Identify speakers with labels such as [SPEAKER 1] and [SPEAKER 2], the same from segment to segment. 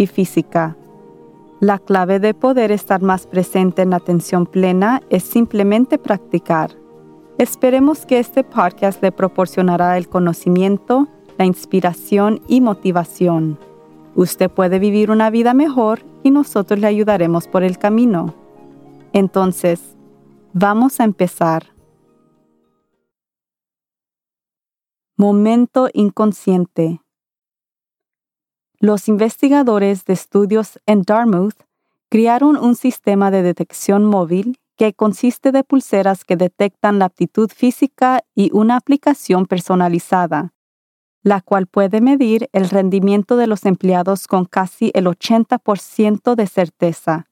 [SPEAKER 1] y física. La clave de poder estar más presente en la atención plena es simplemente practicar. Esperemos que este podcast le proporcionará el conocimiento, la inspiración y motivación. Usted puede vivir una vida mejor y nosotros le ayudaremos por el camino. Entonces, vamos a empezar. Momento inconsciente. Los investigadores de estudios en Dartmouth crearon un sistema de detección móvil que consiste de pulseras que detectan la aptitud física y una aplicación personalizada, la cual puede medir el rendimiento de los empleados con casi el 80% de certeza.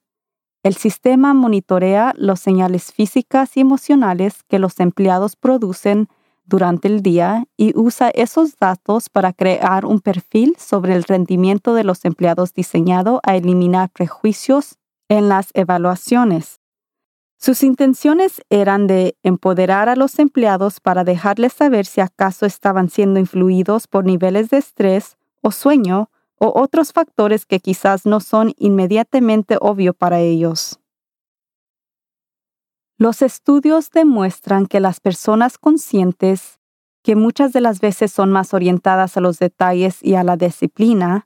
[SPEAKER 1] El sistema monitorea las señales físicas y emocionales que los empleados producen durante el día y usa esos datos para crear un perfil sobre el rendimiento de los empleados diseñado a eliminar prejuicios en las evaluaciones. Sus intenciones eran de empoderar a los empleados para dejarles saber si acaso estaban siendo influidos por niveles de estrés o sueño o otros factores que quizás no son inmediatamente obvio para ellos. Los estudios demuestran que las personas conscientes, que muchas de las veces son más orientadas a los detalles y a la disciplina,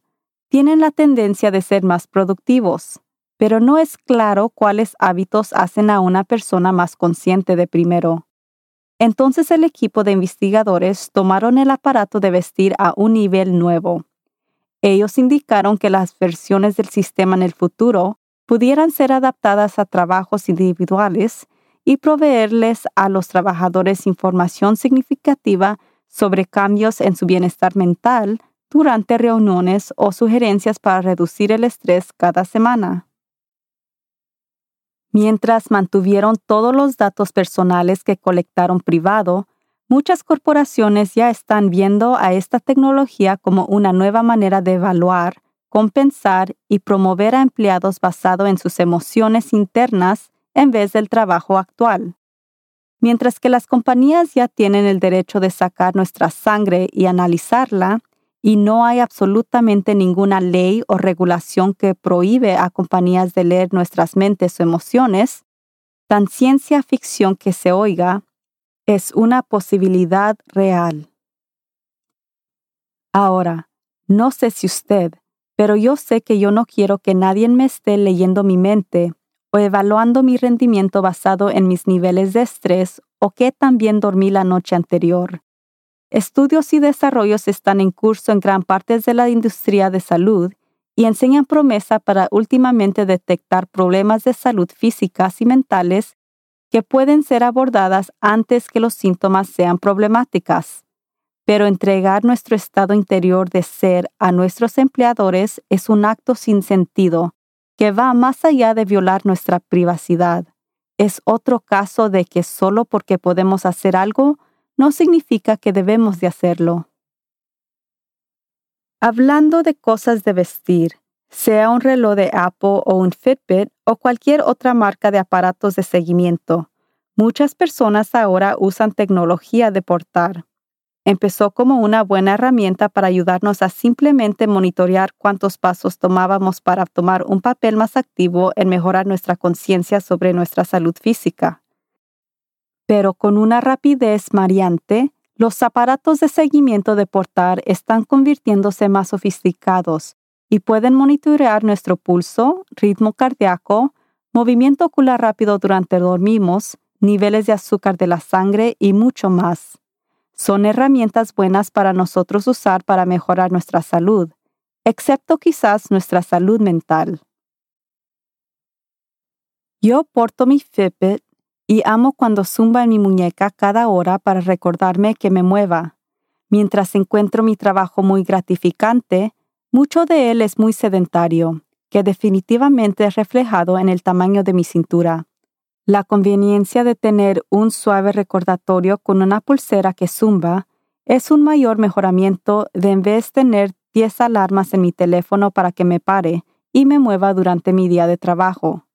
[SPEAKER 1] tienen la tendencia de ser más productivos, pero no es claro cuáles hábitos hacen a una persona más consciente de primero. Entonces el equipo de investigadores tomaron el aparato de vestir a un nivel nuevo. Ellos indicaron que las versiones del sistema en el futuro pudieran ser adaptadas a trabajos individuales y proveerles a los trabajadores información significativa sobre cambios en su bienestar mental durante reuniones o sugerencias para reducir el estrés cada semana. Mientras mantuvieron todos los datos personales que colectaron privado, muchas corporaciones ya están viendo a esta tecnología como una nueva manera de evaluar, compensar y promover a empleados basado en sus emociones internas en vez del trabajo actual. Mientras que las compañías ya tienen el derecho de sacar nuestra sangre y analizarla, y no hay absolutamente ninguna ley o regulación que prohíbe a compañías de leer nuestras mentes o emociones, tan ciencia ficción que se oiga, es una posibilidad real. Ahora, no sé si usted, pero yo sé que yo no quiero que nadie me esté leyendo mi mente o evaluando mi rendimiento basado en mis niveles de estrés o qué también dormí la noche anterior. Estudios y desarrollos están en curso en gran parte de la industria de salud y enseñan promesa para últimamente detectar problemas de salud físicas y mentales que pueden ser abordadas antes que los síntomas sean problemáticas. Pero entregar nuestro estado interior de ser a nuestros empleadores es un acto sin sentido que va más allá de violar nuestra privacidad. Es otro caso de que solo porque podemos hacer algo no significa que debemos de hacerlo. Hablando de cosas de vestir, sea un reloj de Apple o un Fitbit o cualquier otra marca de aparatos de seguimiento, muchas personas ahora usan tecnología de portar empezó como una buena herramienta para ayudarnos a simplemente monitorear cuántos pasos tomábamos para tomar un papel más activo en mejorar nuestra conciencia sobre nuestra salud física. Pero con una rapidez mariante, los aparatos de seguimiento de portar están convirtiéndose más sofisticados y pueden monitorear nuestro pulso, ritmo cardíaco, movimiento ocular rápido durante dormimos, niveles de azúcar de la sangre y mucho más son herramientas buenas para nosotros usar para mejorar nuestra salud, excepto quizás nuestra salud mental. Yo porto mi Fitbit y amo cuando zumba en mi muñeca cada hora para recordarme que me mueva. Mientras encuentro mi trabajo muy gratificante, mucho de él es muy sedentario, que definitivamente es reflejado en el tamaño de mi cintura. La conveniencia de tener un suave recordatorio con una pulsera que zumba es un mayor mejoramiento de en vez tener 10 alarmas en mi teléfono para que me pare y me mueva durante mi día de trabajo.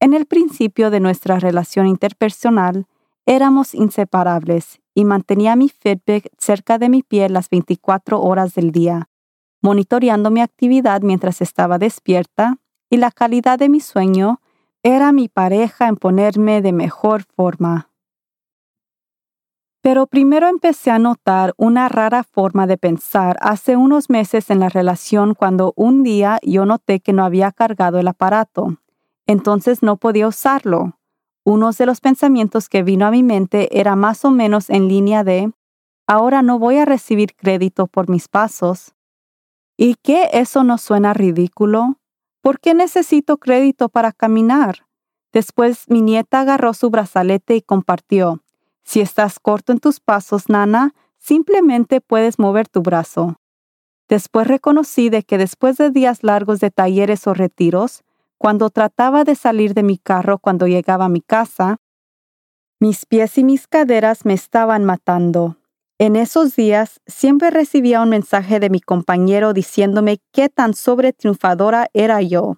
[SPEAKER 1] En el principio de nuestra relación interpersonal, éramos inseparables y mantenía mi Fitbit cerca de mi pie las 24 horas del día, monitoreando mi actividad mientras estaba despierta y la calidad de mi sueño era mi pareja en ponerme de mejor forma. Pero primero empecé a notar una rara forma de pensar hace unos meses en la relación cuando un día yo noté que no había cargado el aparato. Entonces no podía usarlo. Uno de los pensamientos que vino a mi mente era más o menos en línea de, ahora no voy a recibir crédito por mis pasos. ¿Y qué eso no suena ridículo? ¿Por qué necesito crédito para caminar? Después mi nieta agarró su brazalete y compartió. Si estás corto en tus pasos, Nana, simplemente puedes mover tu brazo. Después reconocí de que después de días largos de talleres o retiros, cuando trataba de salir de mi carro cuando llegaba a mi casa, mis pies y mis caderas me estaban matando. En esos días siempre recibía un mensaje de mi compañero diciéndome qué tan sobretriunfadora era yo.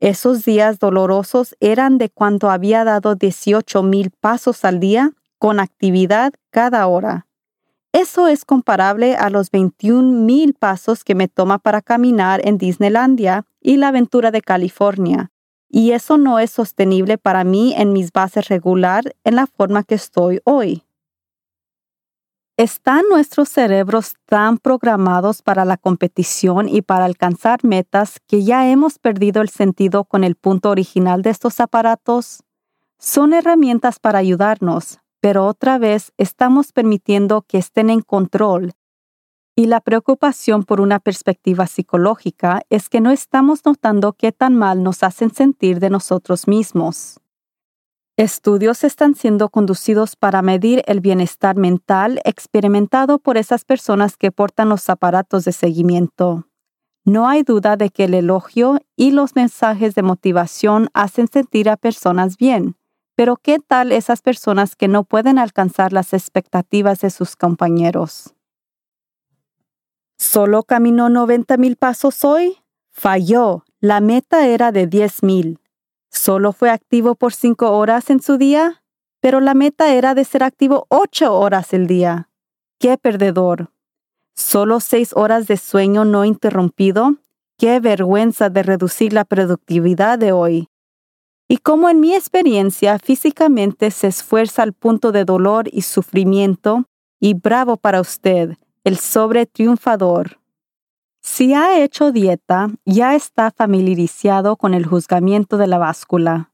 [SPEAKER 1] Esos días dolorosos eran de cuando había dado 18 mil pasos al día con actividad cada hora. Eso es comparable a los 21 mil pasos que me toma para caminar en Disneylandia y la aventura de California. Y eso no es sostenible para mí en mis bases regular en la forma que estoy hoy. ¿Están nuestros cerebros tan programados para la competición y para alcanzar metas que ya hemos perdido el sentido con el punto original de estos aparatos? Son herramientas para ayudarnos, pero otra vez estamos permitiendo que estén en control. Y la preocupación por una perspectiva psicológica es que no estamos notando qué tan mal nos hacen sentir de nosotros mismos. Estudios están siendo conducidos para medir el bienestar mental experimentado por esas personas que portan los aparatos de seguimiento. No hay duda de que el elogio y los mensajes de motivación hacen sentir a personas bien, pero ¿qué tal esas personas que no pueden alcanzar las expectativas de sus compañeros? ¿Solo caminó 90 mil pasos hoy? Falló. La meta era de 10 mil. ¿Solo fue activo por 5 horas en su día? Pero la meta era de ser activo 8 horas el día. ¡Qué perdedor! ¿Solo 6 horas de sueño no interrumpido? ¡Qué vergüenza de reducir la productividad de hoy! y como en mi experiencia físicamente se esfuerza al punto de dolor y sufrimiento, y bravo para usted, el sobre triunfador. Si ha hecho dieta, ya está familiarizado con el juzgamiento de la báscula.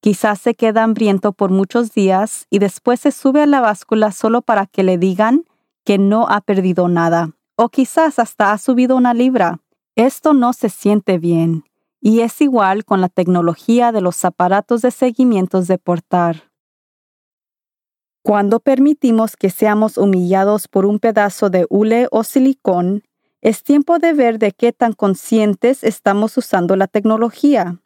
[SPEAKER 1] Quizás se queda hambriento por muchos días y después se sube a la báscula solo para que le digan que no ha perdido nada, o quizás hasta ha subido una libra. Esto no se siente bien y es igual con la tecnología de los aparatos de seguimiento de portar. Cuando permitimos que seamos humillados por un pedazo de hule o silicón, es tiempo de ver de qué tan conscientes estamos usando la tecnología.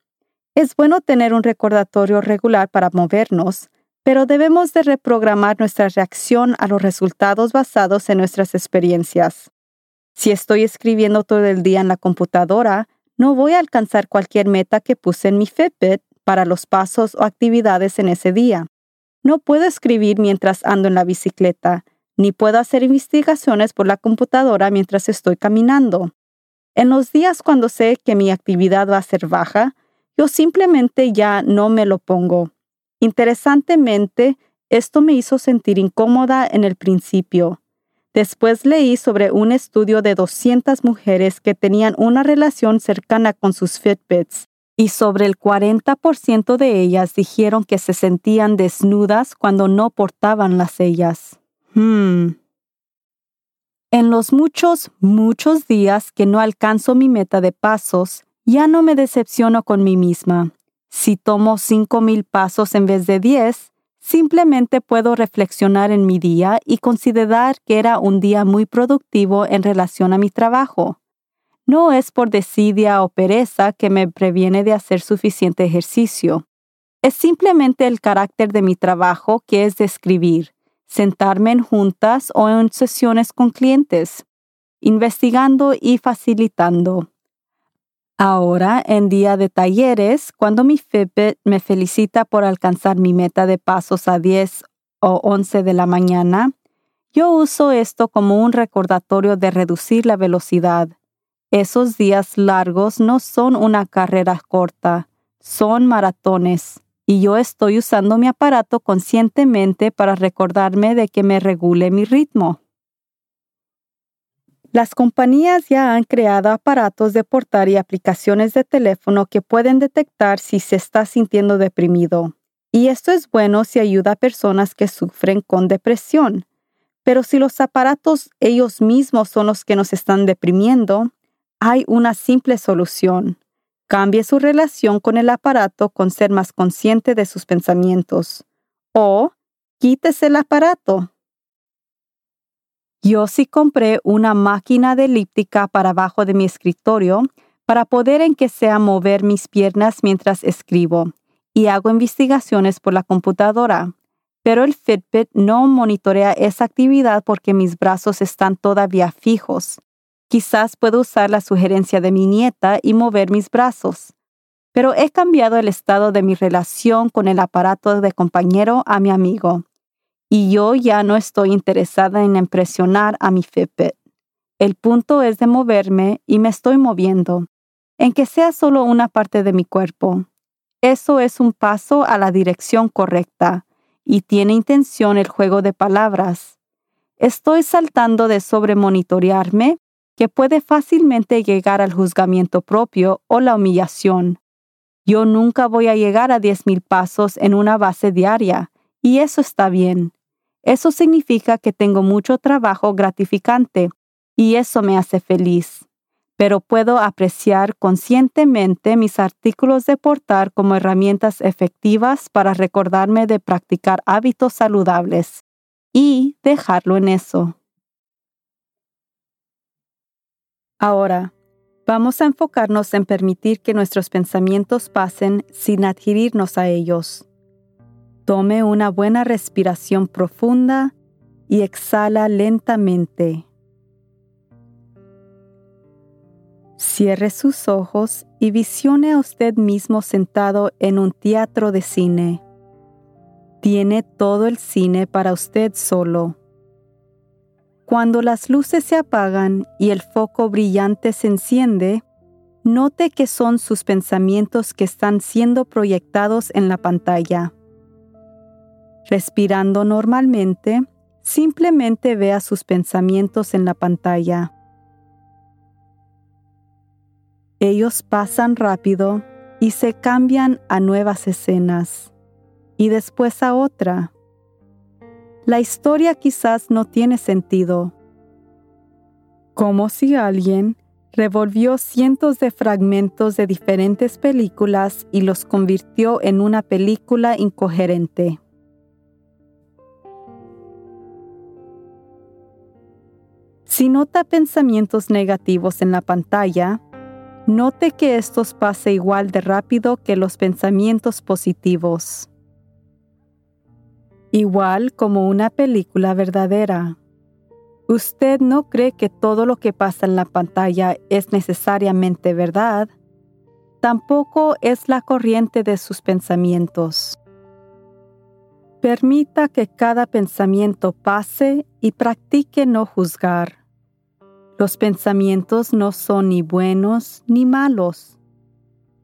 [SPEAKER 1] Es bueno tener un recordatorio regular para movernos, pero debemos de reprogramar nuestra reacción a los resultados basados en nuestras experiencias. Si estoy escribiendo todo el día en la computadora, no voy a alcanzar cualquier meta que puse en mi Fitbit para los pasos o actividades en ese día. No puedo escribir mientras ando en la bicicleta, ni puedo hacer investigaciones por la computadora mientras estoy caminando. En los días cuando sé que mi actividad va a ser baja, yo simplemente ya no me lo pongo. Interesantemente, esto me hizo sentir incómoda en el principio, Después leí sobre un estudio de 200 mujeres que tenían una relación cercana con sus Fitbits y sobre el 40% de ellas dijeron que se sentían desnudas cuando no portaban las ellas. Hmm. En los muchos, muchos días que no alcanzo mi meta de pasos, ya no me decepciono con mí misma. Si tomo 5,000 pasos en vez de 10, Simplemente puedo reflexionar en mi día y considerar que era un día muy productivo en relación a mi trabajo. No es por desidia o pereza que me previene de hacer suficiente ejercicio. Es simplemente el carácter de mi trabajo que es de escribir, sentarme en juntas o en sesiones con clientes, investigando y facilitando. Ahora, en día de talleres, cuando mi Fitbit me felicita por alcanzar mi meta de pasos a 10 o 11 de la mañana, yo uso esto como un recordatorio de reducir la velocidad. Esos días largos no son una carrera corta, son maratones, y yo estoy usando mi aparato conscientemente para recordarme de que me regule mi ritmo. Las compañías ya han creado aparatos de portar y aplicaciones de teléfono que pueden detectar si se está sintiendo deprimido. Y esto es bueno si ayuda a personas que sufren con depresión. Pero si los aparatos ellos mismos son los que nos están deprimiendo, hay una simple solución. Cambie su relación con el aparato con ser más consciente de sus pensamientos. O quítese el aparato. Yo sí compré una máquina de elíptica para abajo de mi escritorio para poder en que sea mover mis piernas mientras escribo y hago investigaciones por la computadora. Pero el Fitbit no monitorea esa actividad porque mis brazos están todavía fijos. Quizás puedo usar la sugerencia de mi nieta y mover mis brazos. Pero he cambiado el estado de mi relación con el aparato de compañero a mi amigo. Y yo ya no estoy interesada en impresionar a mi Fitbit. El punto es de moverme y me estoy moviendo, en que sea solo una parte de mi cuerpo. Eso es un paso a la dirección correcta y tiene intención el juego de palabras. Estoy saltando de sobremonitorearme que puede fácilmente llegar al juzgamiento propio o la humillación. Yo nunca voy a llegar a 10.000 pasos en una base diaria, y eso está bien. Eso significa que tengo mucho trabajo gratificante, y eso me hace feliz. Pero puedo apreciar conscientemente mis artículos de portar como herramientas efectivas para recordarme de practicar hábitos saludables y dejarlo en eso. Ahora, vamos a enfocarnos en permitir que nuestros pensamientos pasen sin adquirirnos a ellos. Tome una buena respiración profunda y exhala lentamente. Cierre sus ojos y visione a usted mismo sentado en un teatro de cine. Tiene todo el cine para usted solo. Cuando las luces se apagan y el foco brillante se enciende, note que son sus pensamientos que están siendo proyectados en la pantalla. Respirando normalmente, simplemente vea sus pensamientos en la pantalla. Ellos pasan rápido y se cambian a nuevas escenas y después a otra la historia quizás no tiene sentido. Como si alguien revolvió cientos de fragmentos de diferentes películas y los convirtió en una película incoherente. Si nota pensamientos negativos en la pantalla, note que estos pase igual de rápido que los pensamientos positivos igual como una película verdadera. Usted no cree que todo lo que pasa en la pantalla es necesariamente verdad, tampoco es la corriente de sus pensamientos. Permita que cada pensamiento pase y practique no juzgar. Los pensamientos no son ni buenos ni malos,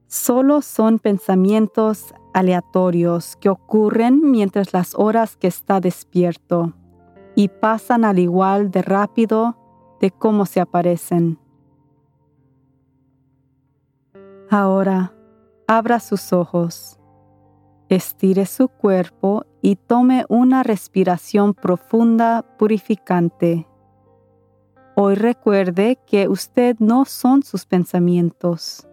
[SPEAKER 1] solo son pensamientos aleatorios que ocurren mientras las horas que está despierto y pasan al igual de rápido de cómo se aparecen. Ahora, abra sus ojos, estire su cuerpo y tome una respiración profunda purificante. Hoy recuerde que usted no son sus pensamientos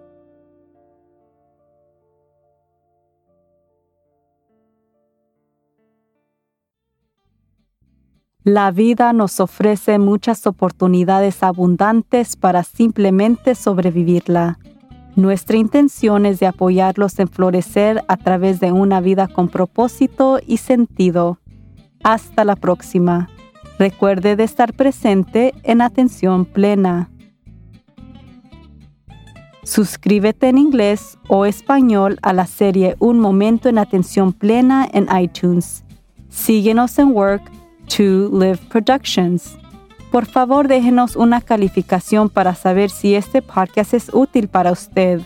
[SPEAKER 1] La vida nos ofrece muchas oportunidades abundantes para simplemente sobrevivirla. Nuestra intención es de apoyarlos en florecer a través de una vida con propósito y sentido. Hasta la próxima. Recuerde de estar presente en atención plena. Suscríbete en inglés o español a la serie Un Momento en Atención Plena en iTunes. Síguenos en Work to Live Productions. Por favor, déjenos una calificación para saber si este podcast es útil para usted.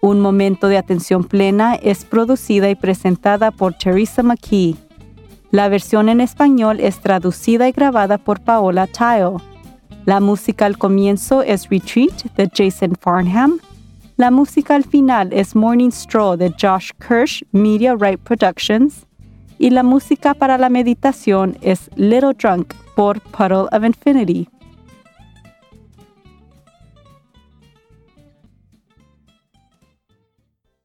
[SPEAKER 1] Un momento de atención plena es producida y presentada por Teresa McKee. La versión en español es traducida y grabada por Paola Tile. La música al comienzo es Retreat de Jason Farnham. La música al final es Morning Straw de Josh Kirsch Media Right Productions y la música para la meditación es Little Drunk por Puddle of Infinity.